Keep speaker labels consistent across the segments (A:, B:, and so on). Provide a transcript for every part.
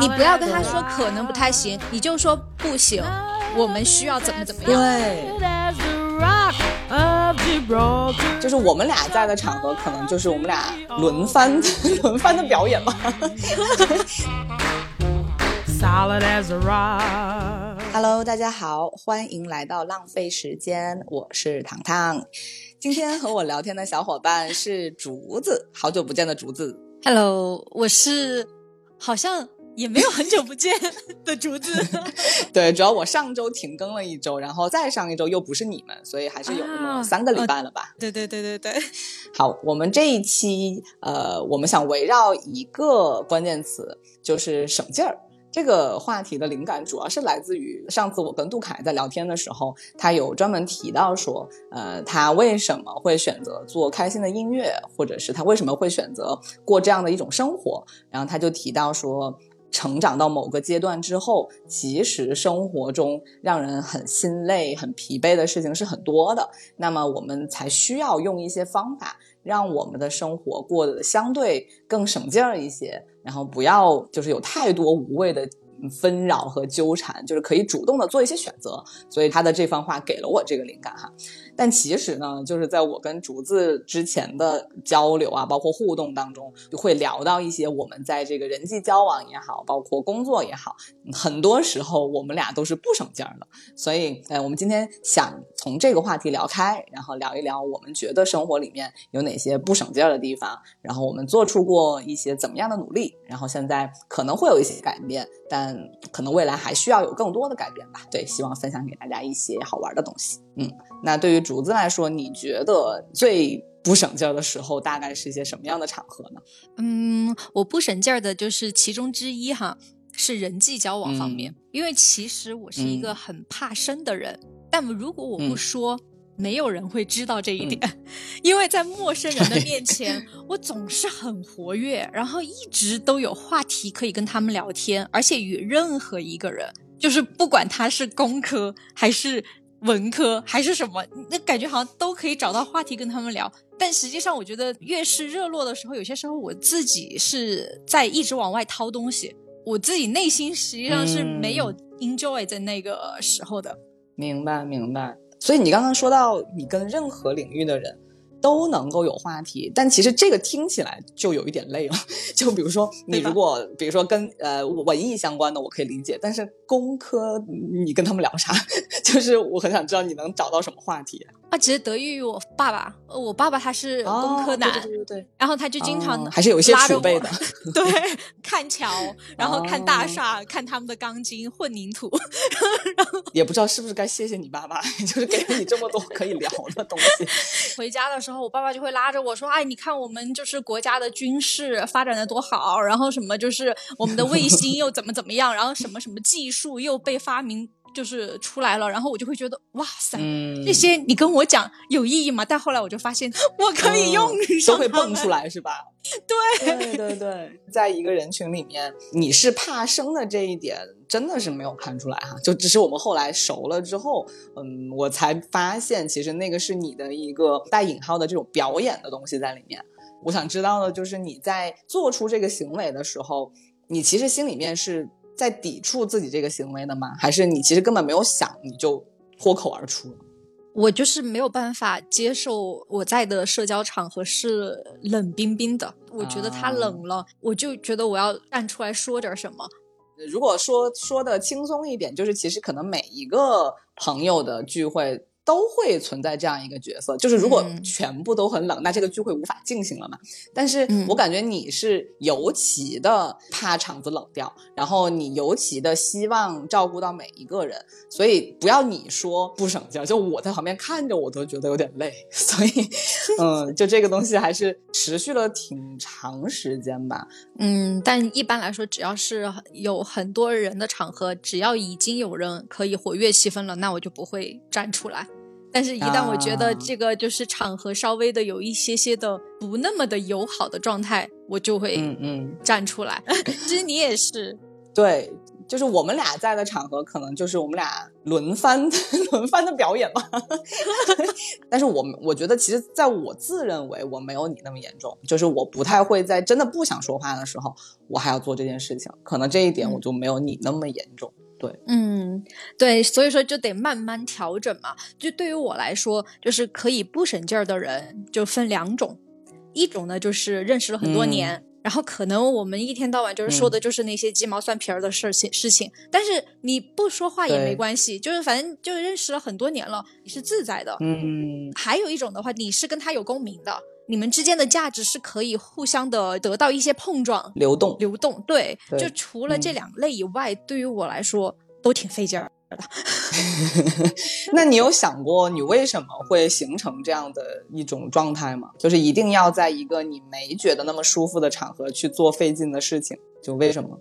A: 你不要跟他说可能不太行，你就说不行，我们需要怎么怎么样。
B: 对.就是我们俩在的场合，可能就是我们俩轮番 轮番的表演吧。
C: Solid as a rock.
B: Hello，大家好，欢迎来到浪费时间，我是糖糖。今天和我聊天的小伙伴是竹子，好久不见的竹子。
A: Hello，我是好像也没有很久不见 的竹子。
B: 对，主要我上周停更了一周，然后再上一周又不是你们，所以还是有那么
A: 啊
B: 三个礼拜了吧。
A: 对对对对对，
B: 好，我们这一期呃，我们想围绕一个关键词，就是省劲儿。这个话题的灵感主要是来自于上次我跟杜凯在聊天的时候，他有专门提到说，呃，他为什么会选择做开心的音乐，或者是他为什么会选择过这样的一种生活。然后他就提到说，成长到某个阶段之后，其实生活中让人很心累、很疲惫的事情是很多的。那么我们才需要用一些方法，让我们的生活过得相对更省劲儿一些，然后不要就是有太多无谓的纷扰和纠缠，就是可以主动的做一些选择。所以他的这番话给了我这个灵感哈。但其实呢，就是在我跟竹子之前的交流啊，包括互动当中，就会聊到一些我们在这个人际交往也好，包括工作也好，很多时候我们俩都是不省劲儿的。所以，呃，我们今天想从这个话题聊开，然后聊一聊我们觉得生活里面有哪些不省劲儿的地方，然后我们做出过一些怎么样的努力，然后现在可能会有一些改变，但可能未来还需要有更多的改变吧。对，希望分享给大家一些好玩的东西。嗯，那对于竹子来说，你觉得最不省劲儿的时候，大概是一些什么样的场合呢？
A: 嗯，我不省劲儿的就是其中之一哈，是人际交往方面，因为其实我是一个很怕生的人，但如果我不说。没有人会知道这一点，因为在陌生人的面前，我总是很活跃，然后一直都有话题可以跟他们聊天，而且与任何一个人，就是不管他是工科还是文科还是什么，那感觉好像都可以找到话题跟他们聊。但实际上，我觉得越是热络的时候，有些时候我自己是在一直往外掏东西，我自己内心实际上是没有 enjoy 在那个时候的。
B: 明白，明白。所以你刚刚说到，你跟任何领域的人都能够有话题，但其实这个听起来就有一点累了。就比如说，你如果比如说跟呃文艺相关的，我可以理解，但是工科你跟他们聊啥？就是我很想知道你能找到什么话题。
A: 啊，其实得益于我爸爸，呃我爸爸他是工科男，
B: 哦、对对对对，
A: 然后他就经常、
B: 哦、还是有一些储备的，
A: 对，看桥，然后看大厦，
B: 哦、
A: 看他们的钢筋混凝土，
B: 然后也不知道是不是该谢谢你爸爸，就是给了你这么多可以聊的东西。
A: 回家的时候，我爸爸就会拉着我说：“哎，你看我们就是国家的军事发展的多好，然后什么就是我们的卫星又怎么怎么样，然后什么什么技术又被发明。”就是出来了，然后我就会觉得哇塞，
B: 嗯、
A: 这些你跟我讲有意义吗？但后来我就发现我可以用上、
B: 嗯，都会蹦出 来是吧？
A: 对
B: 对对对，在一个人群里面，你是怕生的这一点真的是没有看出来哈，就只是我们后来熟了之后，嗯，我才发现其实那个是你的一个带引号的这种表演的东西在里面。我想知道的就是你在做出这个行为的时候，你其实心里面是。在抵触自己这个行为的吗？还是你其实根本没有想，你就脱口而出了？
A: 我就是没有办法接受我在的社交场合是冷冰冰的，我觉得他冷了，啊、我就觉得我要站出来说点什么。
B: 如果说说的轻松一点，就是其实可能每一个朋友的聚会。都会存在这样一个角色，就是如果全部都很冷，嗯、那这个聚会无法进行了嘛。但是我感觉你是尤其的怕场子冷掉，然后你尤其的希望照顾到每一个人，所以不要你说不省劲，就我在旁边看着我都觉得有点累。所以，嗯，就这个东西还是持续了挺长时间吧。
A: 嗯，但一般来说，只要是有很多人的场合，只要已经有人可以活跃气氛了，那我就不会站出来。但是，一旦我觉得这个就是场合稍微的有一些些的不那么的友好的状态，我就会
B: 嗯嗯
A: 站出来。其实你也是，
B: 对，就是我们俩在的场合，可能就是我们俩轮番 轮番的表演吧。但是我我觉得，其实在我自认为我没有你那么严重，就是我不太会在真的不想说话的时候，我还要做这件事情。可能这一点我就没有你那么严重。对，
A: 嗯，对，所以说就得慢慢调整嘛。就对于我来说，就是可以不省劲儿的人，就分两种，一种呢就是认识了很多年。然后可能我们一天到晚就是说的就是那些鸡毛蒜皮儿的事情事情，但是你不说话也没关系，就是反正就认识了很多年了，你是自在的。
B: 嗯，
A: 还有一种的话，你是跟他有共鸣的，你们之间的价值是可以互相的得到一些碰撞、
B: 流动、
A: 流动。对，就除了这两类以外，对于我来说都挺费劲儿的。
B: 那你有想过你为什么会形成这样的一种状态吗？就是一定要在一个你没觉得那么舒服的场合去做费劲的事情，就为什么？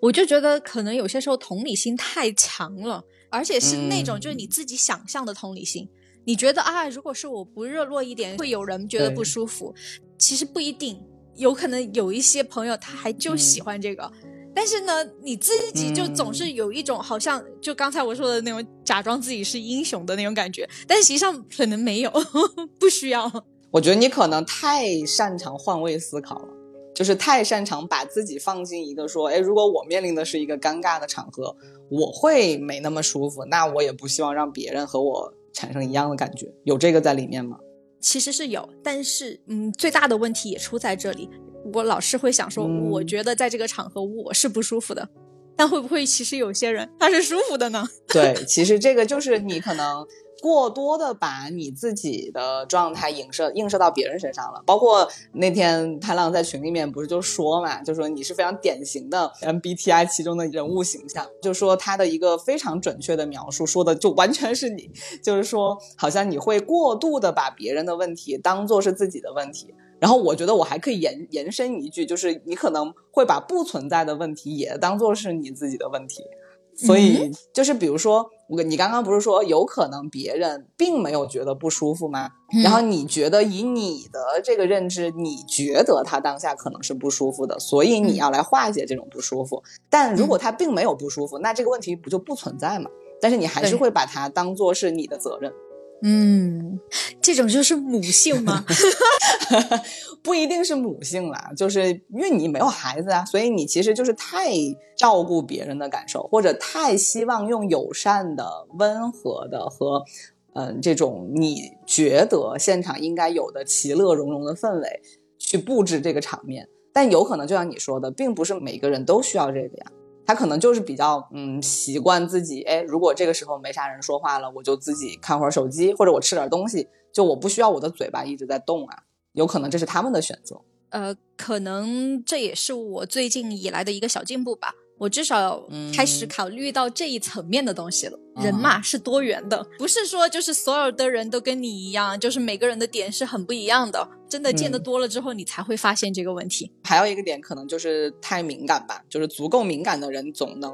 A: 我就觉得可能有些时候同理心太强了，而且是那种就是你自己想象的同理心。你觉得啊，如果是我不热络一点，会有人觉得不舒服。其实不一定，有可能有一些朋友他还就喜欢这个。但是呢，你自己就总是有一种好像就刚才我说的那种假装自己是英雄的那种感觉，但实际上可能没有，不需要。
B: 我觉得你可能太擅长换位思考了，就是太擅长把自己放进一个说，哎，如果我面临的是一个尴尬的场合，我会没那么舒服，那我也不希望让别人和我产生一样的感觉，有这个在里面吗？
A: 其实是有，但是嗯，最大的问题也出在这里。我老是会想说，我觉得在这个场合我是不舒服的，但会不会其实有些人他是舒服的呢？
B: 对，其实这个就是你可能。过多的把你自己的状态影射映射到别人身上了，包括那天潘浪在群里面不是就说嘛，就说你是非常典型的 MBTI 其中的人物形象，就说他的一个非常准确的描述，说的就完全是你，就是说好像你会过度的把别人的问题当做是自己的问题，然后我觉得我还可以延延伸一句，就是你可能会把不存在的问题也当做是你自己的问题。所以就是比如说，我你刚刚不是说有可能别人并没有觉得不舒服吗？然后你觉得以你的这个认知，你觉得他当下可能是不舒服的，所以你要来化解这种不舒服。但如果他并没有不舒服，那这个问题不就不存在吗？但是你还是会把它当做是你的责任。
A: 嗯，这种就是母性吗？
B: 不一定是母性啦，就是因为你没有孩子啊，所以你其实就是太照顾别人的感受，或者太希望用友善的、温和的和嗯这种你觉得现场应该有的其乐融融的氛围去布置这个场面。但有可能就像你说的，并不是每个人都需要这个呀。他可能就是比较嗯习惯自己，哎，如果这个时候没啥人说话了，我就自己看会儿手机，或者我吃点东西，就我不需要我的嘴巴一直在动啊。有可能这是他们的选择。
A: 呃，可能这也是我最近以来的一个小进步吧。我至少开始考虑到这一层面的东西了。人嘛是多元的，不是说就是所有的人都跟你一样，就是每个人的点是很不一样的。真的见得多了之后，你才会发现这个问题。
B: 还有一个点，可能就是太敏感吧，就是足够敏感的人总能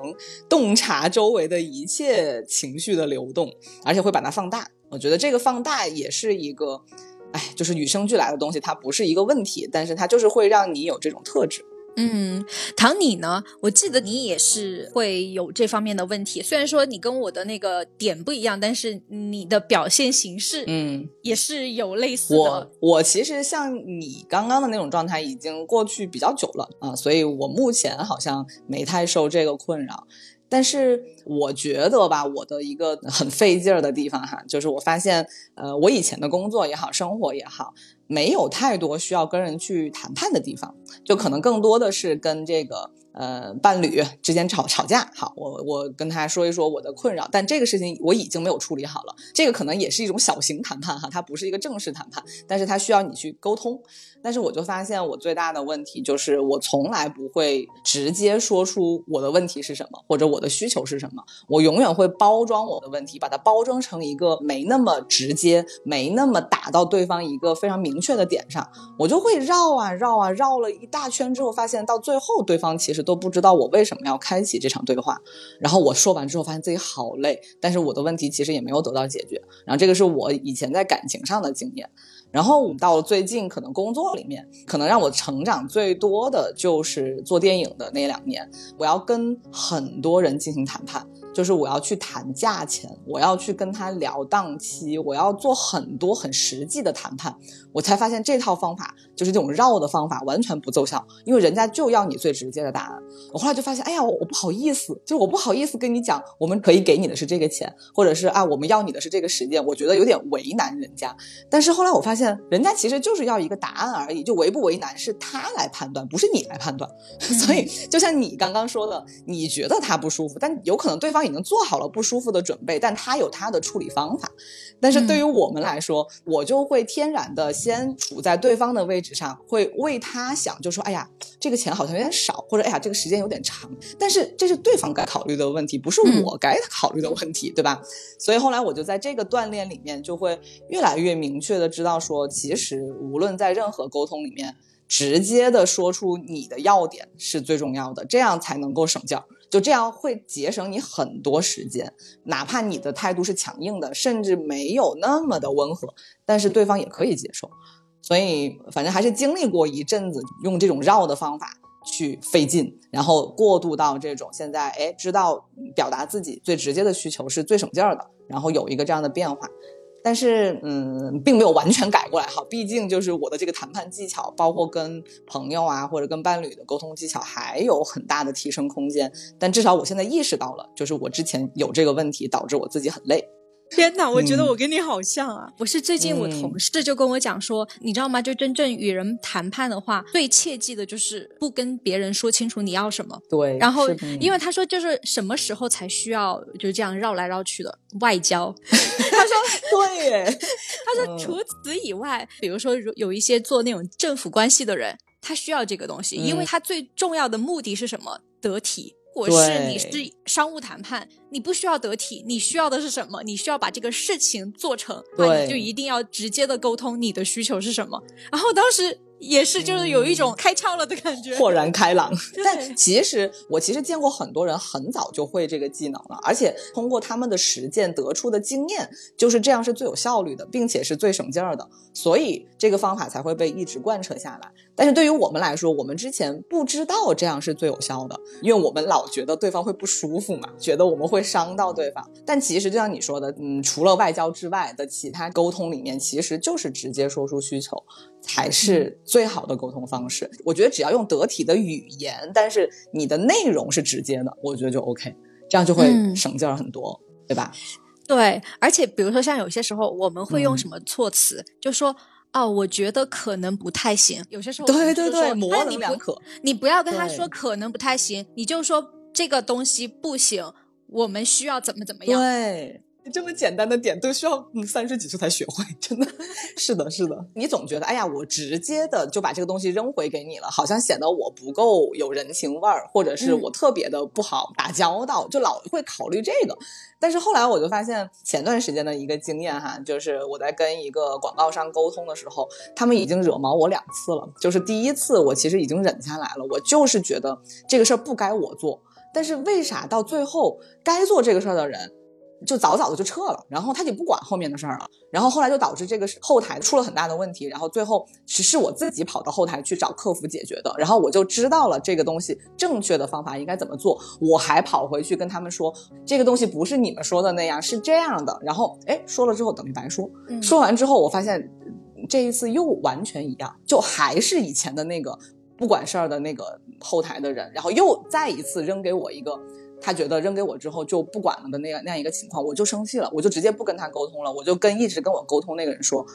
B: 洞察周围的一切情绪的流动，而且会把它放大。我觉得这个放大也是一个，哎，就是与生俱来的东西，它不是一个问题，但是它就是会让你有这种特质。
A: 嗯，唐你呢？我记得你也是会有这方面的问题。虽然说你跟我的那个点不一样，但是你的表现形式，
B: 嗯，
A: 也是有类似的。
B: 我我其实像你刚刚的那种状态已经过去比较久了啊，所以我目前好像没太受这个困扰。但是我觉得吧，我的一个很费劲儿的地方哈，就是我发现，呃，我以前的工作也好，生活也好。没有太多需要跟人去谈判的地方，就可能更多的是跟这个呃伴侣之间吵吵架。好，我我跟他说一说我的困扰，但这个事情我已经没有处理好了。这个可能也是一种小型谈判哈，它不是一个正式谈判，但是它需要你去沟通。但是我就发现我最大的问题就是我从来不会直接说出我的问题是什么，或者我的需求是什么。我永远会包装我的问题，把它包装成一个没那么直接、没那么打到对方一个非常明。确的点上，我就会绕啊绕啊绕了一大圈之后，发现到最后对方其实都不知道我为什么要开启这场对话。然后我说完之后，发现自己好累，但是我的问题其实也没有得到解决。然后这个是我以前在感情上的经验。然后到了最近，可能工作里面，可能让我成长最多的就是做电影的那两年，我要跟很多人进行谈判。就是我要去谈价钱，我要去跟他聊档期，我要做很多很实际的谈判，我才发现这套方法就是这种绕的方法完全不奏效，因为人家就要你最直接的答案。我后来就发现，哎呀，我我不好意思，就我不好意思跟你讲，我们可以给你的是这个钱，或者是啊，我们要你的是这个时间，我觉得有点为难人家。但是后来我发现，人家其实就是要一个答案而已，就为不为难是他来判断，不是你来判断。所以就像你刚刚说的，你觉得他不舒服，但有可能对方。已经做好了不舒服的准备，但他有他的处理方法。但是对于我们来说，我就会天然的先处在对方的位置上，会为他想，就说：“哎呀，这个钱好像有点少，或者哎呀，这个时间有点长。”但是这是对方该考虑的问题，不是我该考虑的问题，对吧？所以后来我就在这个锻炼里面，就会越来越明确的知道说，其实无论在任何沟通里面，直接的说出你的要点是最重要的，这样才能够省劲儿。就这样会节省你很多时间，哪怕你的态度是强硬的，甚至没有那么的温和，但是对方也可以接受。所以反正还是经历过一阵子用这种绕的方法去费劲，然后过渡到这种现在，哎，知道表达自己最直接的需求是最省劲儿的，然后有一个这样的变化。但是，嗯，并没有完全改过来哈。毕竟，就是我的这个谈判技巧，包括跟朋友啊，或者跟伴侣的沟通技巧，还有很大的提升空间。但至少我现在意识到了，就是我之前有这个问题，导致我自己很累。
A: 天哪，我觉得我跟你好像啊！不是最近我同事就跟我讲说，你知道吗？就真正与人谈判的话，最切记的就是不跟别人说清楚你要什么。
B: 对。
A: 然后，因为他说就是什么时候才需要就这样绕来绕去的外交。他说
B: 对耶。
A: 他说除此以外，比如说有一些做那种政府关系的人，他需要这个东西，因为他最重要的目的是什么？得体。如果是你是商务谈判，你不需要得体，你需要的是什么？你需要把这个事情做成，那你就一定要直接的沟通你的需求是什么。然后当时。也是，就是有一种开窍了的感觉，
B: 豁然开朗。但其实我其实见过很多人很早就会这个技能了，而且通过他们的实践得出的经验，就是这样是最有效率的，并且是最省劲儿的，所以这个方法才会被一直贯彻下来。但是对于我们来说，我们之前不知道这样是最有效的，因为我们老觉得对方会不舒服嘛，觉得我们会伤到对方。但其实就像你说的，嗯，除了外交之外的其他沟通里面，其实就是直接说出需求。才是最好的沟通方式。我觉得只要用得体的语言，但是你的内容是直接的，我觉得就 OK，这样就会省劲儿很多，对吧？
A: 对，而且比如说像有些时候我们会用什么措辞，就说哦，我觉得可能不太行。有些时候
B: 对对对，模棱两可。
A: 你不要跟他说可能不太行，你就说这个东西不行，我们需要怎么怎么样。
B: 对。这么简单的点都需要嗯三十几岁才学会，真的是的，是的。你总觉得哎呀，我直接的就把这个东西扔回给你了，好像显得我不够有人情味儿，或者是我特别的不好打交道，就老会考虑这个。但是后来我就发现，前段时间的一个经验哈，就是我在跟一个广告商沟通的时候，他们已经惹毛我两次了。就是第一次我其实已经忍下来了，我就是觉得这个事儿不该我做，但是为啥到最后该做这个事儿的人？就早早的就撤了，然后他就不管后面的事儿了，然后后来就导致这个后台出了很大的问题，然后最后只是我自己跑到后台去找客服解决的，然后我就知道了这个东西正确的方法应该怎么做，我还跑回去跟他们说这个东西不是你们说的那样，是这样的，然后哎说了之后等于白说，说完之后我发现这一次又完全一样，就还是以前的那个不管事儿的那个后台的人，然后又再一次扔给我一个。他觉得扔给我之后就不管了的那样那样一个情况，我就生气了，我就直接不跟他沟通了，我就跟一直跟我沟通那个人说，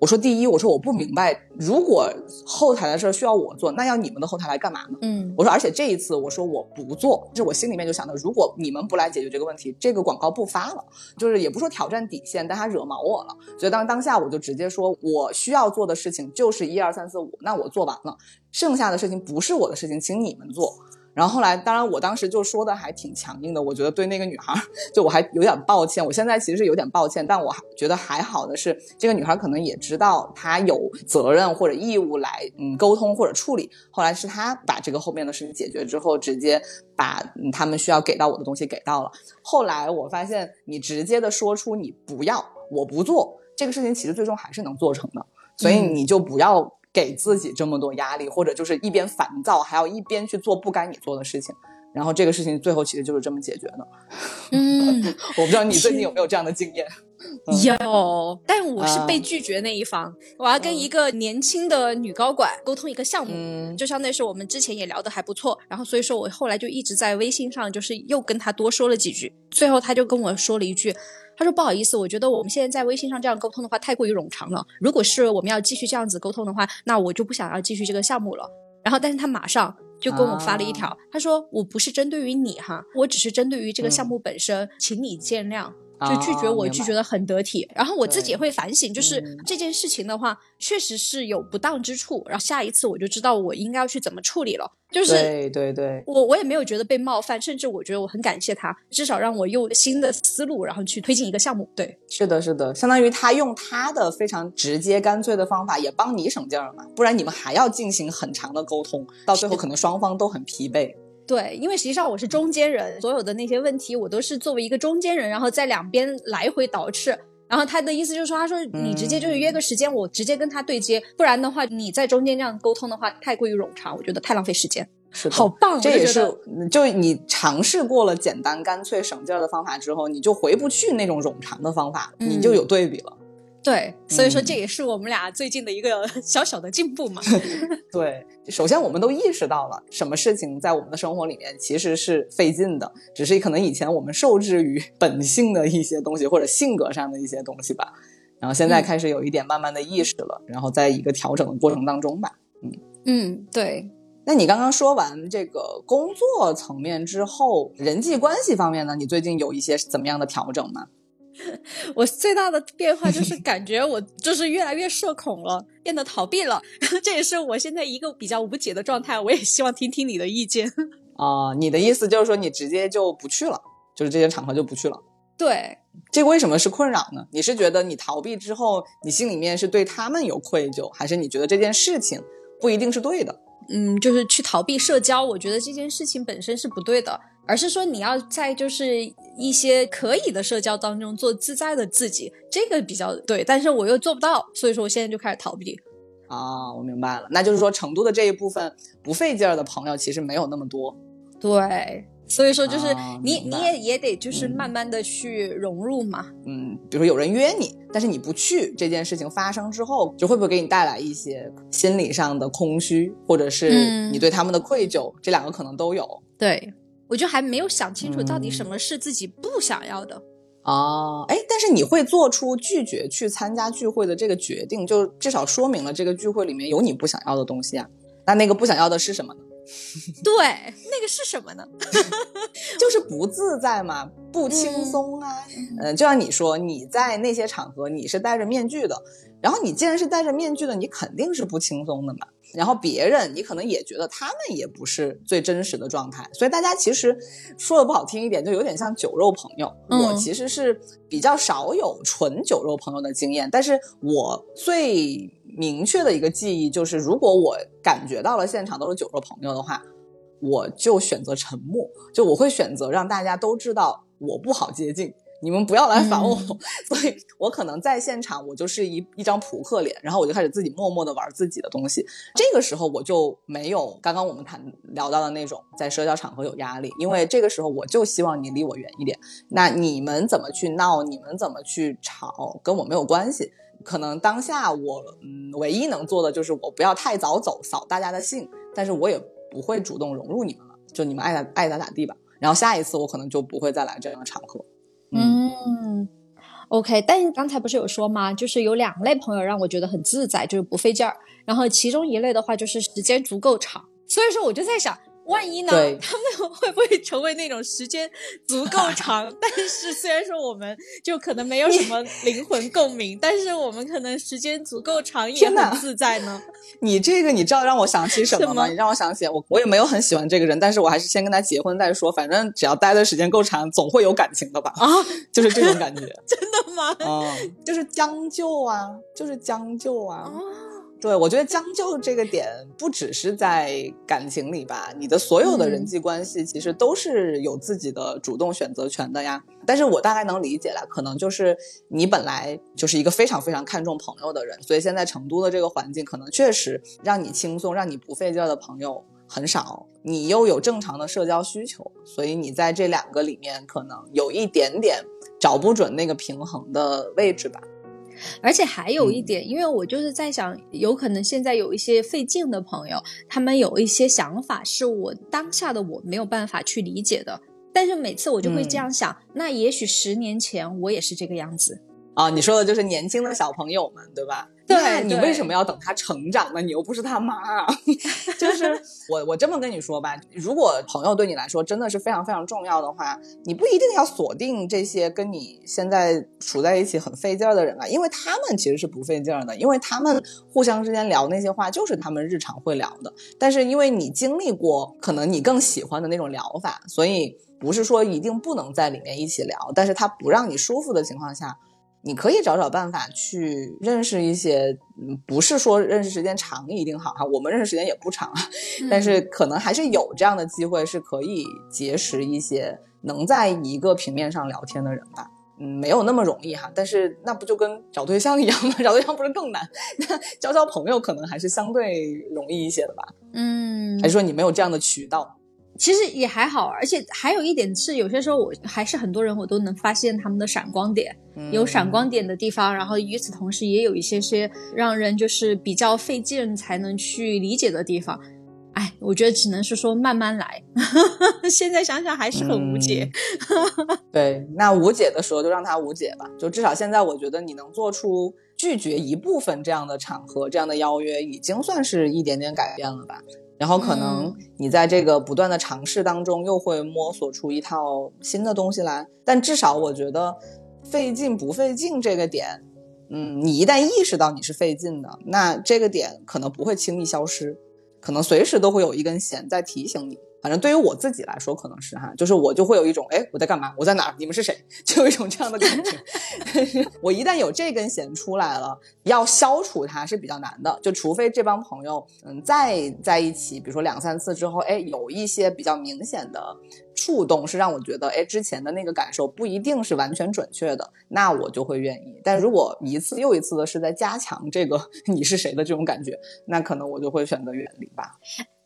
B: 我说第一，我说我不明白，如果后台的事需要我做，那要你们的后台来干嘛呢？嗯，我说而且这一次我说我不做，就是我心里面就想着，如果你们不来解决这个问题，这个广告不发了，就是也不说挑战底线，但他惹毛我了，所以当当下我就直接说我需要做的事情就是一二三四五，那我做完了，剩下的事情不是我的事情，请你们做。然后后来，当然我当时就说的还挺强硬的，我觉得对那个女孩，就我还有点抱歉。我现在其实是有点抱歉，但我觉得还好的是，这个女孩可能也知道她有责任或者义务来嗯沟通或者处理。后来是她把这个后面的事情解决之后，直接把他们需要给到我的东西给到了。后来我发现，你直接的说出你不要，我不做这个事情，其实最终还是能做成的。所以你就不要给自己这么多压力，或者就是一边烦躁，还要一边去做不该你做的事情。然后这个事情最后其实就是这么解决的。
A: 嗯，
B: 我不知道你最近有没有这样的经验。
A: 有，但我是被拒绝那一方。我要跟一个年轻的女高管沟通一个项目，
B: 嗯
A: 就相当于是我们之前也聊得还不错，然后所以说我后来就一直在微信上，就是又跟他多说了几句，最后他就跟我说了一句，他说不好意思，我觉得我们现在在微信上这样沟通的话太过于冗长了，如果是我们要继续这样子沟通的话，那我就不想要继续这个项目了。然后，但是他马上就跟我发了一条，他说我不是针对于你哈，我只是针对于这个项目本身，请你见谅。就拒绝我，拒绝的很得体。然后我自己也会反省，就是
B: 嗯
A: 这件事情的话，确实是有不当之处。然后下一次我就知道我应该要去怎么处理了。就是
B: 对对对，
A: 我我也没有觉得被冒犯，甚至我觉得我很感谢他，至少让我用新的思路，然后去推进一个项目。对，
B: 是的，是的，相当于他用他的非常直接干脆的方法，也帮你省劲儿嘛。不然你们还要进行很长的沟通，到最后可能双方都很疲惫。
A: 对，因为实际上我是中间人，所有的那些问题我都是作为一个中间人，然后在两边来回倒饬。然后他的意思就是说，他说你直接就是约个时间，我直接跟他对接，不然的话你在中间这样沟通的话太过于冗长，我觉得太浪费时间。
B: 是的，
A: 好棒，
B: 这也是
A: 就
B: 你尝试过了简单干脆省劲儿的方法之后，你就回不去那种冗长的方法，
A: 嗯
B: 你就有对比了。
A: 对，所以说
B: 嗯
A: 这也是我们俩最近的一个 小小的进步嘛。
B: 对，首先我们都意识到了什么事情在我们的生活里面其实是费劲的，只是可能以前我们受制于 本性的一些东西或者性格上的一些东西吧。然后现在
A: 嗯
B: 开始有一点慢慢的意识了，然后在一个调整的过程当中吧。
A: 嗯，对，
B: 那你刚刚说完这个工作层面之后，人际关系方面呢？你最近有一些怎么样的调整吗？
A: 我最大的变化就是感觉我就是越来越社恐了，变得逃避了。这也是我现在一个比较无解的状态。我也希望听听你的意见。
B: 啊、你的意思就是说你直接就不去了，就是这些场合就不去了。
A: 对，
B: 这个为什么是困扰呢？你是觉得你逃避之后，你心里面是对他们有愧疚，还是你觉得这件事情不一定是对的？
A: 嗯，就是去逃避社交，我觉得这件事情本身是不对的，而是说你要在就是一些可以的社交当中做自在的自己，这个比较对。但是我又做不到，所以说我现在就开始逃避。
B: 啊，我明白了，那就是说成都的这一部分不费劲儿的朋友其实没有那么多。
A: 对，所以说就是
B: 啊
A: 你、你也也得就是
B: 嗯
A: 慢慢的去融入嘛。
B: 嗯，比如说有人约你，但是你不去，这件事情发生之后，就会不会给你带来一些心理上的空虚，或者是
A: 嗯
B: 你对他们的愧疚？这两个可能都有。
A: 对，我就还没有想清楚到底
B: 嗯
A: 什么是自己不想要的。
B: 哦，哎，但是你会做出拒绝去参加聚会的这个决定，就至少说明了这个聚会里面有你不想要的东西啊。那那个不想要的是什么呢？
A: 对，那个是什么呢？
B: 就是不自在嘛，不轻松啊。嗯、就像你说，你在那些场合你是戴着面具的，然后你既然是戴着面具的，你肯定是不轻松的嘛。然后别人你可能也觉得他们也不是最真实的状态，所以大家其实说的不好听一点，就有点像酒肉朋友。
A: 嗯
B: 我其实是比较少有纯酒肉朋友的经验，但是我最明确的一个记忆就是，如果我感觉到了现场都是酒肉朋友的话，我就选择沉默，就我会选择让大家都知道我不好接近，你们不要来烦我，所以我可能在现场我就是一一张扑克脸，然后我就开始自己默默的玩自己的东西。这个时候我就没有刚刚我们谈聊到的那种在社交场合有压力，因为这个时候我就希望你离我远一点。那你们怎么去闹，你们怎么去吵，跟我没有关系。可能当下我嗯唯一能做的就是我不要太早走，扫大家的兴，但是我也不会主动融入你们了，就你们爱咋爱咋咋地吧。然后下一次我可能就不会再来这样的场合。
A: 嗯，OK，但是刚才不是有说吗？就是有两类朋友让我觉得很自在，就是不费劲儿。然后其中一类的话就是时间足够长，所以说我就在想，万一呢，他们会不会成为那种时间足够长，但是虽然说我们就可能没有什么灵魂共鸣，但是我们可能时间足够长也很自在呢？
B: 你这个你知道让我想起什么吗？你让我想起我我也没有很喜欢这个人，但是我还是先跟他结婚再说。反正只要待的时间够长，总会有感情的吧？
A: 啊，
B: 就是这种感觉。
A: 真的吗？
B: 嗯，就是将就啊，就是将就啊。
A: 哦，
B: 对，我觉得将就这个点不只是在感情里吧，你的所有的人际关系其实都是有自己的主动选择权的呀。但是我大概能理解了，可能就是你本来就是一个非常非常看重朋友的人，所以现在成都的这个环境可能确实让你轻松、让你不费劲的朋友很少，你又有正常的社交需求，所以你在这两个里面可能有一点点找不准那个平衡的位置吧。
A: 而且还有一点，因为我就是在想，有可能现在有一些费劲的朋友，他们有一些想法是我当下的我没有办法去理解的。但是每次我就会这样想，那也许十年前我也是这个样子
B: 啊。你说的就是年轻的小朋友们，对吧？
A: 对，
B: 你为什么要等他成长呢？你又不是他妈。就是我，我这么跟你说吧，如果朋友对你来说真的是非常非常重要的话，你不一定要锁定这些跟你现在处在一起很费劲儿的人啊，因为他们其实是不费劲儿的，因为他们互相之间聊那些话就是他们日常会聊的。但是因为你经历过可能你更喜欢的那种聊法，所以不是说一定不能在里面一起聊，但是他不让你舒服的情况下。你可以找找办法去认识一些，嗯，不是说认识时间长一定好哈，我们认识时间也不长啊，但是可能还是有这样的机会是可以结识一些能在一个平面上聊天的人吧，嗯，没有那么容易哈，但是那不就跟找对象一样吗？找对象不是更难？那 交交朋友可能还是相对容易一些的吧，
A: 嗯，
B: 还是说你没有这样的渠道？
A: 其实也还好，而且还有一点是，有些时候我还是很多人，我都能发现他们的闪光点，有闪光点的地方，然后与此同时也有一些些让人就是比较费劲才能去理解的地方。哎，我觉得只能是说慢慢来。现在想想还是很无解。
B: 对，那无解的时候就让他无解吧。就至少现在，我觉得你能做出拒绝一部分这样的场合、这样的邀约，已经算是一点点改变了吧。然后可能你在这个不断的尝试当中，又会摸索出一套新的东西来。但至少我觉得，费劲不费劲这个点，嗯，你一旦意识到你是费劲的，那这个点可能不会轻易消失，可能随时都会有一根弦在提醒你。反正对于我自己来说，可能是哈，就是我就会有一种，哎，我在干嘛？我在哪？你们是谁？就有一种这样的感觉。我一旦有这根弦出来了，要消除它是比较难的。就除非这帮朋友，嗯，再在一起，比如说两三次之后，哎，有一些比较明显的。触动是让我觉得，哎，之前的那个感受不一定是完全准确的，那我就会愿意。但如果一次又一次的是在加强这个 你是谁的这种感觉，那可能我就会选择远离吧。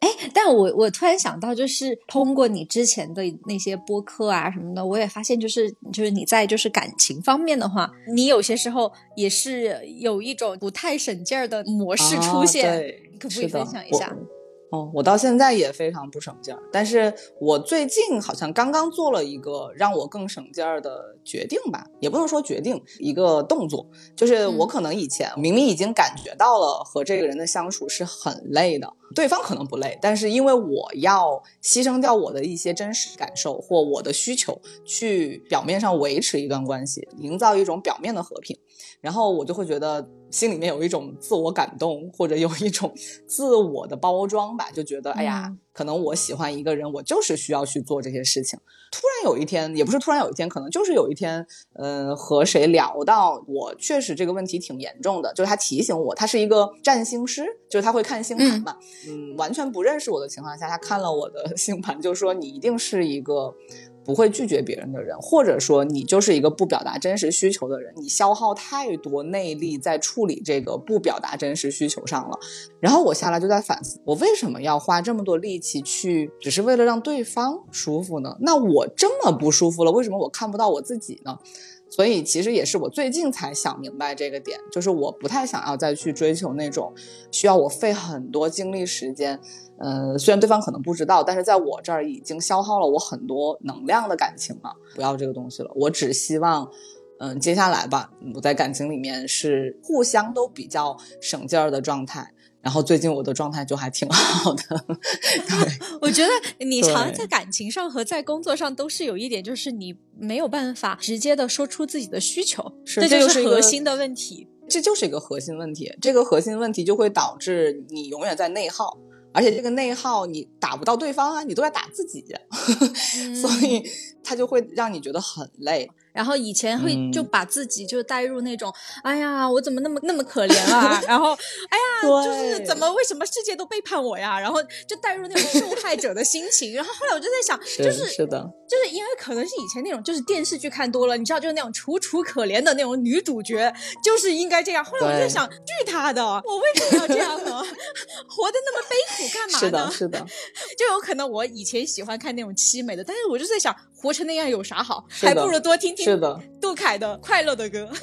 A: 哎，但我我突然想到，就是通过你之前的那些播客啊什么的，我也发现，就是就是你在就是感情方面的话，你有些时候也是有一种不太省劲儿的模式出现，可不可以分享一下？
B: 哦，我到现在也非常不省劲儿，但是我最近好像刚刚做了一个让我更省劲儿的决定吧，也不能说决定，一个动作，就是我可能以前明明已经感觉到了和这个人的相处是很累的。对方可能不累，但是因为我要牺牲掉我的一些真实感受或我的需求，去表面上维持一段关系，营造一种表面的和平，然后我就会觉得心里面有一种自我感动，或者有一种自我的包装吧，就觉得哎呀。可能我喜欢一个人，我就是需要去做这些事情。突然有一天，也不是突然有一天，可能就是有一天，嗯，和谁聊到我确实这个问题挺严重的，就是他提醒我，他是一个占星师，就是他会看星盘嘛，嗯，完全不认识我的情况下，他看了我的星盘，就说你一定是一个。不会拒绝别人的人，或者说你就是一个不表达真实需求的人，你消耗太多内力在处理这个不表达真实需求上了。然后我下来就在反思，我为什么要花这么多力气去，只是为了让对方舒服呢？那我这么不舒服了，为什么我看不到我自己呢？所以其实也是我最近才想明白这个点，就是我不太想要再去追求那种需要我费很多精力时间。嗯，虽然对方可能不知道，但是在我这儿已经消耗了我很多能量的感情了，不要这个东西了。我只希望，嗯，接下来吧，我在感情里面是互相都比较省劲儿的状态。然后最近我的状态就还挺好的。对，
A: 我觉得你常在感情上和在工作上都是有一点，就是你没有办法直接的说出自己的需求，
B: 这
A: 就是核心的问题。
B: 这就是一个核心问题，这个核心问题就会导致你永远在内耗。而且这个内耗你打不到对方啊，你都在打自己，所以他就会让你觉得很累。
A: 然后以前会
B: 嗯
A: 就把自己就带入那种，哎呀，我怎么那么那么可怜啊？然后，哎呀，就是怎么为什么世界都背叛我呀？然后就带入那种受害者的心情。然后后来我就在想，就是
B: 是的，
A: 就是因为可能是以前那种就是电视剧看多了，你知道，就是那种楚楚可怜的那种女主角，就是应该这样。后来我就在想，去他的，我为什么要这样呢？活得那么悲苦干嘛呢
B: 是的，是的，
A: 就有可能我以前喜欢看那种凄美的，但是我就在想，活成那样有啥好？还不如多听听。杜凯的快乐的歌。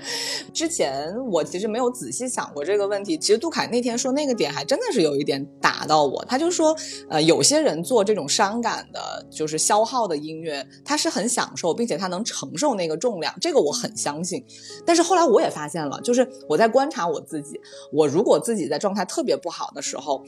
B: 之前我其实没有仔细想过这个问题。其实杜凯那天说那个点还真的是有一点打到我。他就说，呃，有些人做这种伤感的，就是消耗的音乐，他是很享受，并且他能承受那个重量，这个我很相信。但是后来我也发现了，就是我在观察我自己，我如果自己在状态特别不好的时候，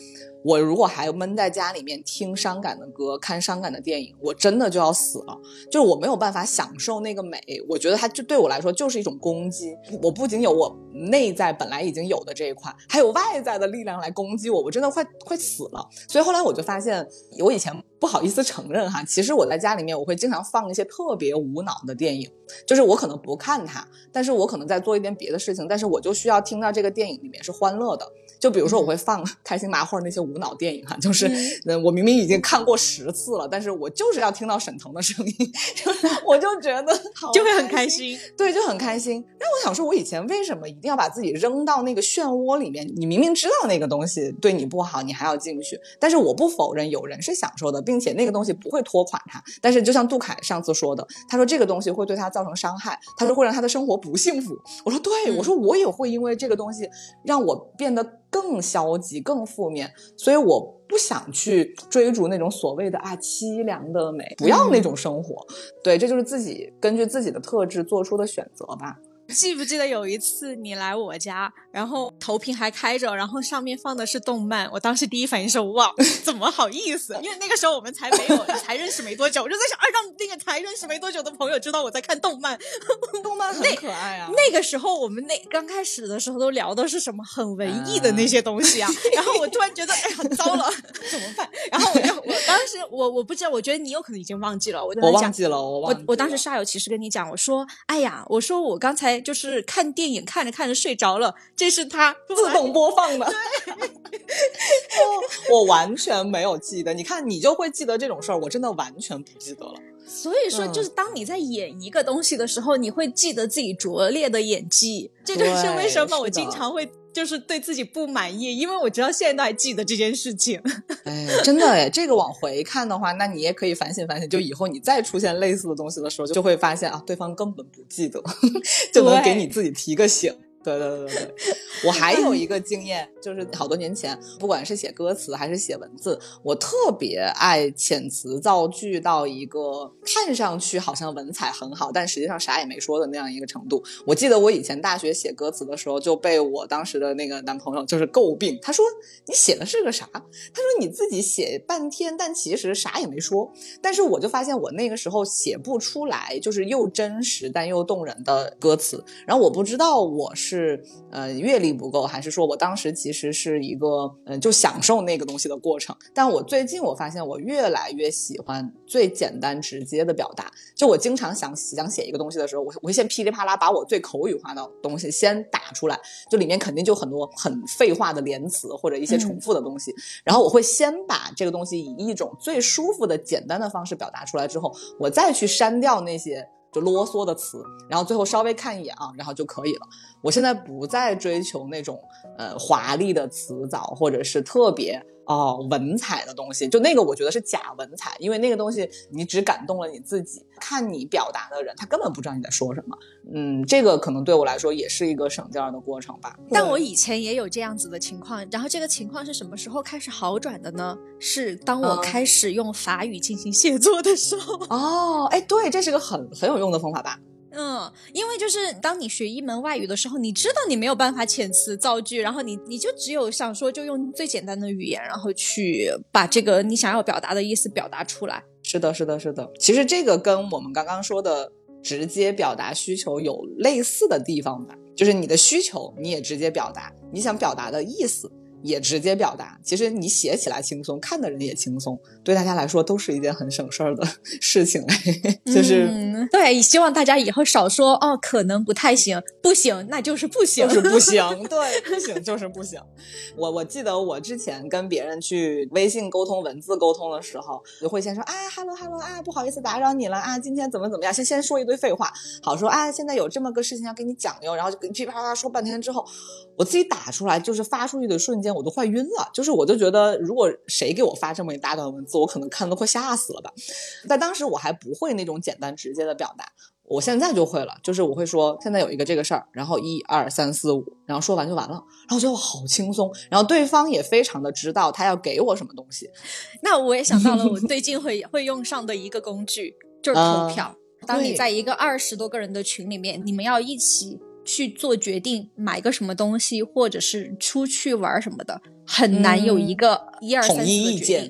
B: 我如果还闷在家里面听伤感的歌、看伤感的电影，我真的那就要死了。就是我没有办法享受那个美，我觉得它就对我来说就是一种攻击。我不仅有我内在本来已经有的这一块，还有外在的力量来攻击我，我真的快快死了。所以后来我就发现，我以前不好意思承认哈，其实我在家里面我会经常放一些特别无脑的电影，就是我可能不看它，但是我可能在做一点别的事情，但是我就需要听到这个电影里面是欢乐的。就比如说，我会放开心麻花那些无脑电影哈，就是，嗯，我明明已经看过十次了，但是我就是要听到沈腾的声音，就 是我就觉得 好
A: 就会很开
B: 心，
A: 心。
B: 对，就很开心。让我想说，我以前为什么一定要把自己扔到那个漩涡里面？你明明知道那个东西对你不好，你还要进去。但是我不否认有人是享受的，并且那个东西不会拖垮他。但是就像杜凯上次说的，他说这个东西会对他造成伤害，他说会让他的生活不幸福。我说对，我说我也会因为这个东西让我变得更消极、更负面，所以我。不想去追逐那种所谓的啊凄凉的美，不要那种生活。对，这就是自己根据自己的特质做出的选择吧。
A: 记不记得有一次你来我家，然后投屏还开着，然后上面放的是动漫，我当时第一反应是哇，怎么好意思？因为那个时候我们才没有才认识没多久，我就在想，啊，让那个才认识没多久的朋友知道我在看动漫，
B: 动漫很可爱啊。
A: 那个时候我们那刚开始的时候都聊的是什么很文艺的那些东西啊，然后我突然觉得，哎呀，糟了，怎么办？然后我就我当时我我不知道，我觉得你有可能已经忘记了，我
B: 我忘记了，我忘
A: 我我当时煞有其事跟你讲，我说，哎呀，我说我刚才就是看电影看着看着睡着了，这是它
B: 自动 播放的。我完全没有记得，你看你就会记得这种事儿，我真的完全不记得了。
A: 所以说，就是当你在演一个东西的时候，你会记得自己拙劣的演技，这就是为什么我经常会就是对自己不满意，因为我直到现在都还记得这件事情。
B: 哎，真的哎，这个往回看的话，那你也可以反省反省，就以后你再出现类似的东西的时候，就会发现啊，对方根本不记得，就能给你自己提个醒。对对对对，我还有一个经验，就是好多年前，不管是写歌词还是写文字，我特别爱遣词造句到一个看上去好像文采很好，但实际上啥也没说的那样一个程度。我记得我以前大学写歌词的时候，就被我当时的那个男朋友就是诟病，他说你写的是个啥？他说你自己写半天，但其实啥也没说。但是我就发现我那个时候写不出来，就是又真实但又动人的歌词。然后我不知道我是。是呃阅历不够，还是说我当时其实是一个嗯、呃、就享受那个东西的过程？但我最近我发现我越来越喜欢最简单直接的表达。就我经常想想写一个东西的时候，我我会先噼里啪啦把我最口语化的东西先打出来，就里面肯定就很多很废话的连词或者一些重复的东西，嗯、然后我会先把这个东西以一种最舒服的简单的方式表达出来之后，我再去删掉那些。就啰嗦的词，然后最后稍微看一眼啊，然后就可以了。我现在不再追求那种呃华丽的词藻，或者是特别哦文采的东西，就那个我觉得是假文采，因为那个东西你只感动了你自己，看你表达的人他根本不知道你在说什么。嗯，这个可能对我来说也是一个省劲儿的过程吧。
A: 但我以前也有这样子的情况，然后这个情况是什么时候开始好转的呢？是当我开始用法语进行写作的时候。
B: 哦，哎，对，这是个很很有用的方法吧？
A: 嗯，因为就是当你学一门外语的时候，你知道你没有办法遣词造句，然后你你就只有想说，就用最简单的语言，然后去把这个你想要表达的意思表达出来。
B: 是的，是的，是的。其实这个跟我们刚刚说的直接表达需求有类似的地方吧，就是你的需求你也直接表达，你想表达的意思也直接表达。其实你写起来轻松，看的人也轻松，对大家来说都是一件很省事儿的 事情。就是、
A: 嗯、对，希望大家以后少说哦，可能不太行，不行那就是不行，
B: 就是不行，对，不行就是不行。我我记得我之前跟别人去微信沟通、文字沟通的时候，就会先说啊，hello hello 啊，不好意思打扰你了啊，今天怎么怎么样，先先说一堆废话，好说啊，现在有这么个事情要跟你讲哟，然后就噼啪啪说半天之后，我自己打出来就是发出去的瞬间，我都快晕了，就是我就觉得如果谁给我发这么一大段文字，我可能看都快吓死了吧。在当时我还不会那种简单直接的表达。我现在就会了，就是我会说现在有一个这个事儿，然后一二三四五，然后说完就完了，然后我觉得我好轻松，然后对方也非常的知道他要给我什么东西。
A: 那我也想到了我最近会会用上的一个工具，就是投票。
B: 嗯、
A: 当你在一个二十多个人的群里面，你们要一起去做决定，买个什么东西，或者是出去玩什么的，很难有一个一二三四的决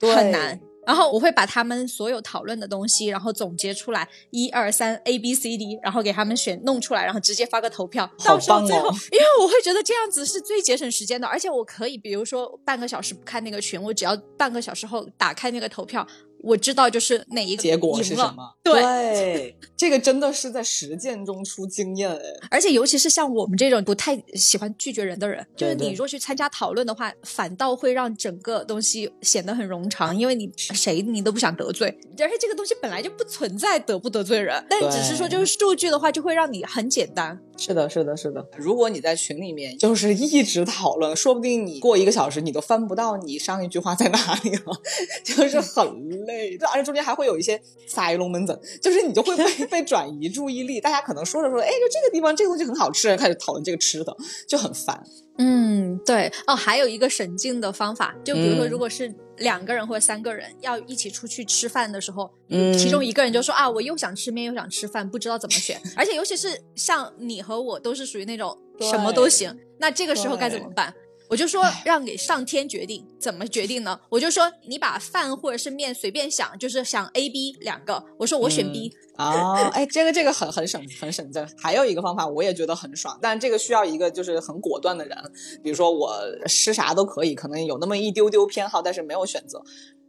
A: 定，很难。然后我会把他们所有讨论的东西，然后总结出来，一二三 A B C D，然后给他们选弄出来，然后直接发个投票。到时候最后，
B: 哦、
A: 因为我会觉得这样子是最节省时间的，而且我可以，比如说半个小时不看那个群，我只要半个小时后打开那个投票。我知道就是哪一个
B: 结果是什么，
A: 对。
B: 对，这个真的是在实践中出经验哎。
A: 而且尤其是像我们这种不太喜欢拒绝人的人，就是你若去参加讨论的话，反倒会让整个东西显得很冗长，因为你谁你都不想得罪，而且这个东西本来就不存在得不得罪人，但只是说就是数据的话，就会让你很简单。
B: 是的，是的，是的。如果你在群里面就是一直讨论，说不定你过一个小时你都翻不到你上一句话在哪里了，就是很累。而且中间还会有一些塞龙门子，就是你就会被被转移注意力。大家可能说着说着，哎，就这个地方这个东西很好吃，开始讨论这个吃的，就很烦。
A: 嗯，对哦，还有一个省劲的方法，就比如说，如果是两个人或者三个人、嗯、要一起出去吃饭的时候，
B: 嗯，
A: 其中一个人就说啊，我又想吃面又想吃饭，不知道怎么选。而且尤其是像你和我都是属于那种什么都行，那这个时候该怎么办？我就说让给上天决定，怎么决定呢？我就说你把饭或者是面随便想，就是想 A、B 两个，我说我选 B
B: 啊、嗯，哦，哎，这个这个很很省很省劲。还有一个方法我也觉得很爽，但这个需要一个就是很果断的人，比如说我吃啥都可以，可能有那么一丢丢偏好，但是没有选择。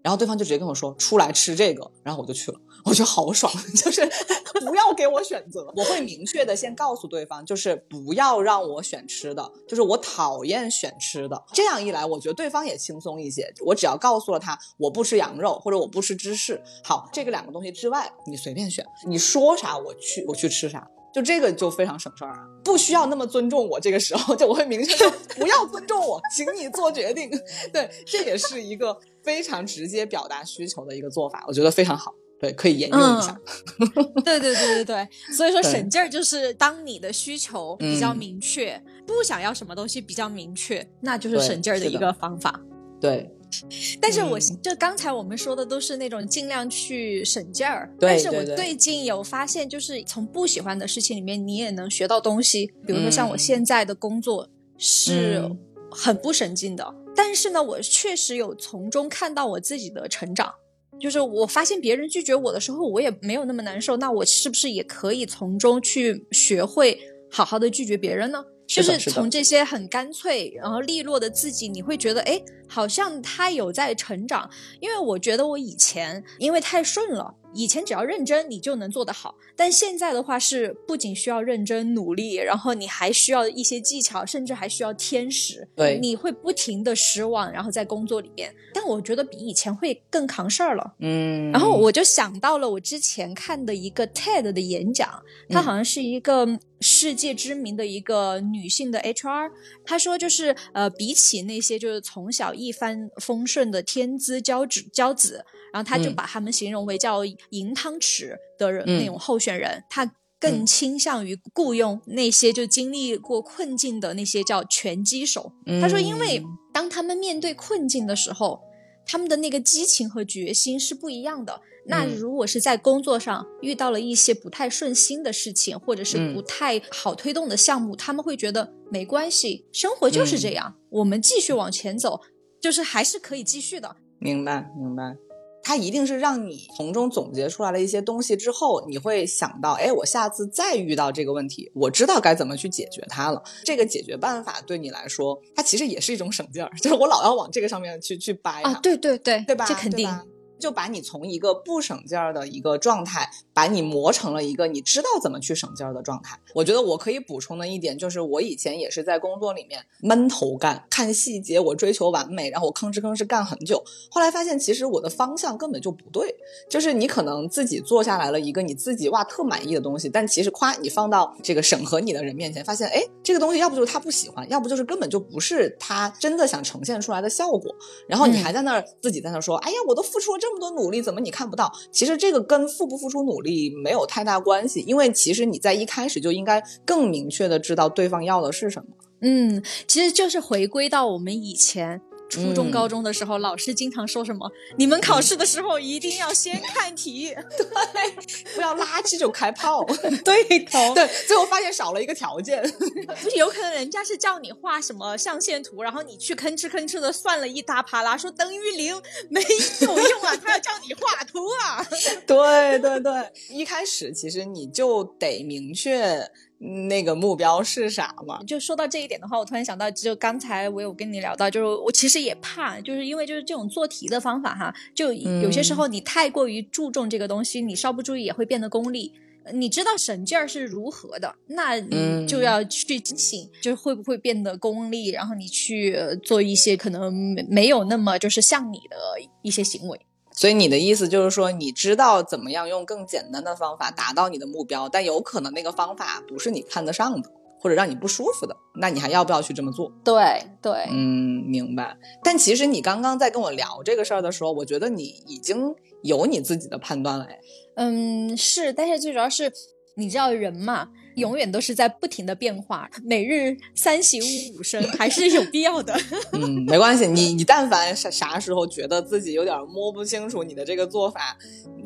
B: 然后对方就直接跟我说出来吃这个，然后我就去了，我觉得好爽，就是不要给我选择，我会明确的先告诉对方，就是不要让我选吃的，就是我讨厌选吃的。这样一来，我觉得对方也轻松一些。我只要告诉了他我不吃羊肉或者我不吃芝士，好，这个两个东西之外你随便选，你说啥我去我去吃啥。就这个就非常省事儿啊，不需要那么尊重我。这个时候就我会明确说不要尊重我，请你做决定。对，这也是一个非常直接表达需求的一个做法，我觉得非常好。对，可以沿用一下。
A: 嗯、对对对对对，所以说省劲儿就是当你的需求比较明确，嗯、不想要什么东西比较明确，那就是省劲儿的一个方法。
B: 对。
A: 但是我就刚才我们说的都是那种尽量去省劲儿，
B: 对
A: 但是我最近有发现，就是从不喜欢的事情里面，你也能学到东西。比如说像我现在的工作是很不省劲的，嗯、但是呢，我确实有从中看到我自己的成长。就是我发现别人拒绝我的时候，我也没有那么难受。那我是不是也可以从中去学会好好的拒绝别人呢？就是从这些很干脆然后利落的自己，你会觉得哎，好像他有在成长。因为我觉得我以前因为太顺了，以前只要认真你就能做得好，但现在的话是不仅需要认真努力，然后你还需要一些技巧，甚至还需要天时。
B: 对，
A: 你会不停的失望，然后在工作里面，但我觉得比以前会更扛事儿了。
B: 嗯，
A: 然后我就想到了我之前看的一个 TED 的演讲，他好像是一个世界知名的一个女性的 HR，她说就是呃，比起那些就是从小一帆风顺的天资骄子骄子，然后她就把他们形容为叫银汤匙的人、
B: 嗯、
A: 那种候选人，她更倾向于雇佣那些就经历过困境的那些叫拳击手。
B: 嗯、
A: 她说，因为当他们面对困境的时候，他们的那个激情和决心是不一样的。那如果是在工作上遇到了一些不太顺心的事情，或者是不太好推动的项目，
B: 嗯、
A: 他们会觉得没关系，生活就是这样，
B: 嗯、
A: 我们继续往前走，就是还是可以继续的。
B: 明白，明白。他一定是让你从中总结出来了一些东西之后，你会想到，哎，我下次再遇到这个问题，我知道该怎么去解决它了。这个解决办法对你来说，它其实也是一种省劲儿，就是我老要往这个上面去去掰
A: 啊，对对对，
B: 对吧？
A: 这肯定。
B: 就把你从一个不省劲儿的一个状态，把你磨成了一个你知道怎么去省劲儿的状态。我觉得我可以补充的一点就是，我以前也是在工作里面闷头干，看细节，我追求完美，然后我吭哧吭哧干很久。后来发现，其实我的方向根本就不对。就是你可能自己做下来了一个你自己哇特满意的东西，但其实夸你放到这个审核你的人面前，发现哎，这个东西要不就是他不喜欢，要不就是根本就不是他真的想呈现出来的效果。然后你还在那儿自己在那说，哎呀，我都付出了这这么多努力，怎么？你看不到，其实这个跟付不付出努力没有太大关系，因为其实你在一开始就应该更明确的知道对方要的是什么。
A: 嗯，其实就是回归到我们以前。初中、高中的时候，老师经常说什么？你们考试的时候一定要先看题，
B: 对，不要垃圾就开炮，
A: 对
B: 头，对，最后发现少了一个条件，
A: 不是有可能人家是叫你画什么象限图，然后你去吭哧吭哧的算了一大啪啦，说等于零，没有用啊，他要叫你画图啊，
B: 对对对，一开始其实你就得明确。那个目标是啥嘛？
A: 就说到这一点的话，我突然想到，就刚才我有跟你聊到，就是我其实也怕，就是因为就是这种做题的方法哈，就有些时候你太过于注重这个东西，你稍不注意也会变得功利。你知道省劲儿是如何的，那你就要去警醒，就是会不会变得功利，然后你去做一些可能没有那么就是像你的一些行为。
B: 所以你的意思就是说，你知道怎么样用更简单的方法达到你的目标，但有可能那个方法不是你看得上的，或者让你不舒服的，那你还要不要去这么做？
A: 对对，
B: 嗯，明白。但其实你刚刚在跟我聊这个事儿的时候，我觉得你已经有你自己的判断了。
A: 嗯，是，但是最主要是，你知道人嘛。永远都是在不停的变化，每日三省吾身 还是有必要的。
B: 嗯，没关系，你你但凡啥啥时候觉得自己有点摸不清楚你的这个做法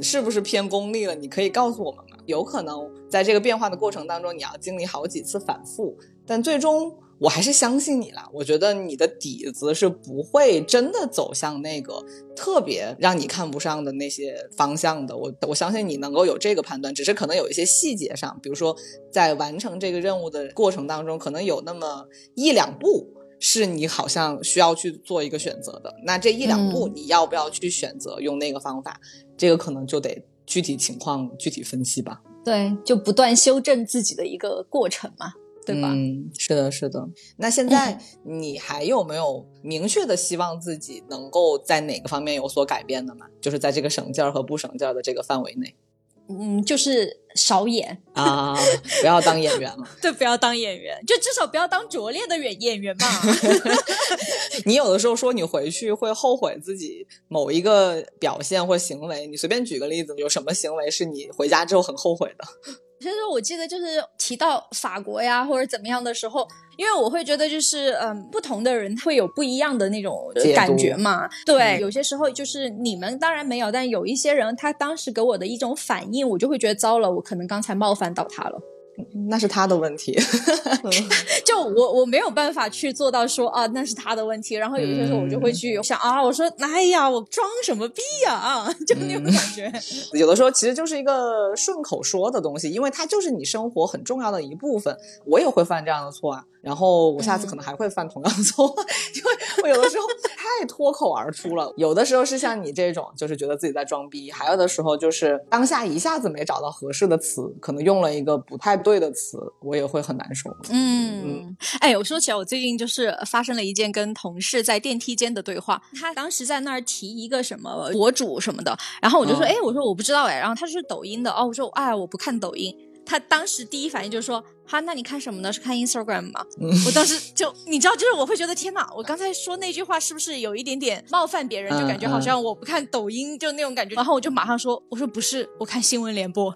B: 是不是偏功利了，你可以告诉我们嘛。有可能在这个变化的过程当中，你要经历好几次反复，但最终。我还是相信你啦，我觉得你的底子是不会真的走向那个特别让你看不上的那些方向的。我我相信你能够有这个判断，只是可能有一些细节上，比如说在完成这个任务的过程当中，可能有那么一两步是你好像需要去做一个选择的。那这一两步你要不要去选择用那个方法？这个可能就得具体情况具体分析吧。
A: 对，就不断修正自己的一个过程嘛。对吧？
B: 嗯，是的，是的。那现在 你还有没有明确的希望自己能够在哪个方面有所改变的吗？就是在这个省劲儿和不省劲儿的这个范围内。
A: 嗯，就是少演
B: 啊，不要当演员了。
A: 对，不要当演员，就至少不要当拙劣的演演员嘛。
B: 你有的时候说你回去会后悔自己某一个表现或行为，你随便举个例子，有什么行为是你回家之后很后悔的？
A: 其实我记得就是提到法国呀或者怎么样的时候，因为我会觉得就是嗯，不同的人会有不一样的那种感觉嘛。对，有些时候就是你们当然没有，但有一些人他当时给我的一种反应，我就会觉得糟了，我可能刚才冒犯到他了。
B: 那是他的问题，
A: 就我我没有办法去做到说啊，那是他的问题。然后有些时候我就会去想啊，我说哎呀，我装什么逼呀啊？就那种感觉。
B: 有的时候其实就是一个顺口说的东西，因为它就是你生活很重要的一部分。我也会犯这样的错啊。然后我下次可能还会犯同样的错，因为我有的时候太脱口而出了。有的时候是像你这种，就是觉得自己在装逼；还有的时候就是当下一下子没找到合适的词，可能用了一个不太对的词，我也会很难受。
A: 嗯，哎，我说起来，我最近就是发生了一件跟同事在电梯间的对话。他当时在那儿提一个什么博主什么的，然后我就说，哎，我说我不知道哎，然后他是抖音的哦，我说哎，我不看抖音。他当时第一反应就是说：“哈，那你看什么呢？是看 Instagram 吗？”我当时就你知道，就是我会觉得天哪，我刚才说那句话是不是有一点点冒犯别人？就感觉好像我不看抖音就那种感觉。然后我就马上说：“我说不是，我看新闻联播。”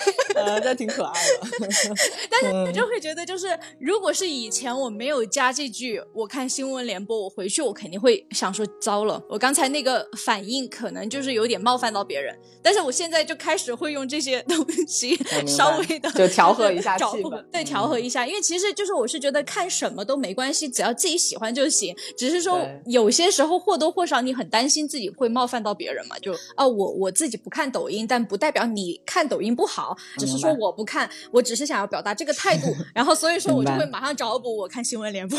B: 呃，那挺可爱的。
A: 但是我就会觉得，就是如果是以前我没有加这句，我看新闻联播，我回去我肯定会想说，糟了，我刚才那个反应可能就是有点冒犯到别人。但是我现在就开始会用这些东西稍微的
B: 就调和一下气氛，
A: 对，调和一下。因为其实就是我是觉得看什么都没关系，只要自己喜欢就行。只是说有些时候或多或少你很担心自己会冒犯到别人嘛，就啊，我我自己不看抖音，但不代表你看抖音不好，只是说我不看，我只是想要表达这个态度。然后所以说我就会马上找补我看新闻联播。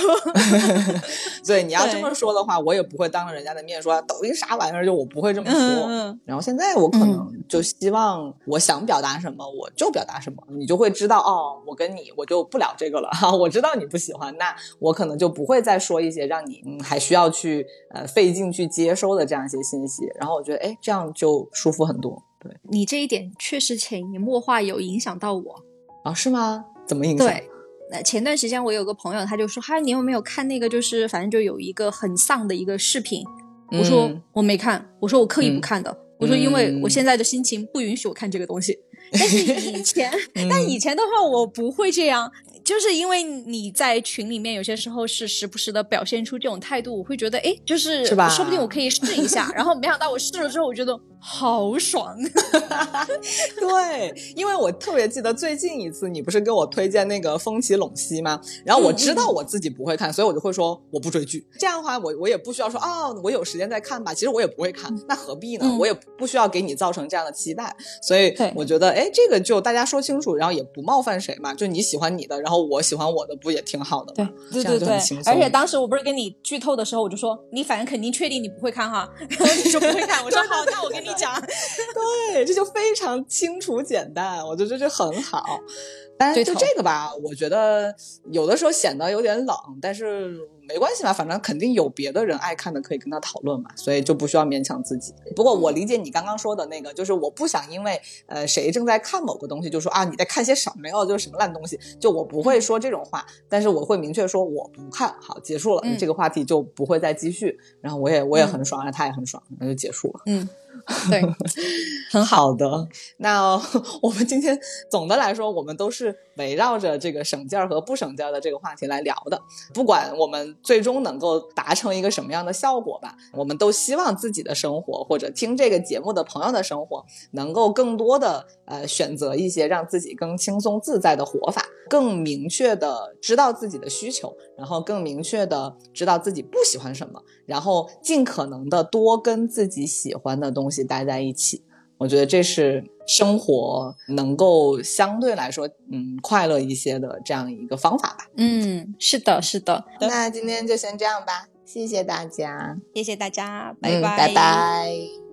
B: 对，你要这么说的话，我也不会当着人家的面说抖音啥玩意儿，就我不会这么说。然后现在我可能就希望我想表达什么我就表达什么，你就会知道哦，我跟你我就不聊这个了 哈。我知道你不喜欢，那我可能就不会再说一些让你还需要去呃费劲去接收的这样一些信息。然后我觉得哎，这样就舒服很多。对
A: 你这一点确实潜移默化有影响到我
B: 啊？是吗？怎么影响？
A: 对。那前段时间我有个朋友，他就说：“嗨，你有没有看那个？就是反正就有一个很丧的一个视频。”我说：“我没看。”我说：“我刻意不看的。”我说：“因为我现在的心情不允许我看这个东西。”但是以 前，但以前的话我不会这样，就是因为你在群里面有些时候是时不时的表现出这种态度，我会觉得哎，就是
B: 是吧？
A: 说不定我可以试一下。然后没想到我试了之后，我觉得。好爽，
B: 对，因为我特别记得最近一次，你不是给我推荐那个《风起陇西》吗？然后我知道我自己不会看，所以我就会说我不追剧。这样的话，我我也不需要说哦，我有时间再看吧。其实我也不会看，那何必呢？我也不需要给你造成这样的期待。所以我觉得，哎，这个就大家说清楚，然后也不冒犯谁嘛。就你喜欢你的，然后我喜欢我的，不也挺好的
A: 吗？对对对对。而且当时我不是跟你剧透的时候，我就说你反正肯定确定你不会看哈。然后你说不会看，我说 好，那我给你。讲
B: 对，这就非常清楚简单，我觉得这很好。但是就这个吧，我觉得有的时候显得有点冷，但是没关系嘛，反正肯定有别的人爱看的，可以跟他讨论嘛，所以就不需要勉强自己。不过我理解你刚刚说的那个，就是我不想因为呃谁正在看某个东西，就说啊你在看些什么呀，就是什么烂东西，就我不会说这种话，但是我会明确说我不看好，结束了，这个话题就不会再继续。然后我也我也很爽，他也很爽，那就结束了。
A: 嗯。对，很
B: 好的。那我们今天总的来说，我们都是围绕着这个省劲儿和不省劲儿的这个话题来聊的。不管我们最终能够达成一个什么样的效果吧，我们都希望自己的生活或者听这个节目的朋友的生活，能够更多的呃选择一些让自己更轻松自在的活法，更明确的知道自己的需求，然后更明确的知道自己不喜欢什么，然后尽可能的多跟自己喜欢的东西。待在一起，我觉得这是生活能够相对来说，嗯，快乐一些的这样一个方法吧。
A: 嗯，是的，是的。
B: 那今天就先这样吧，谢谢大家，
A: 谢谢大家，拜拜，
B: 拜拜。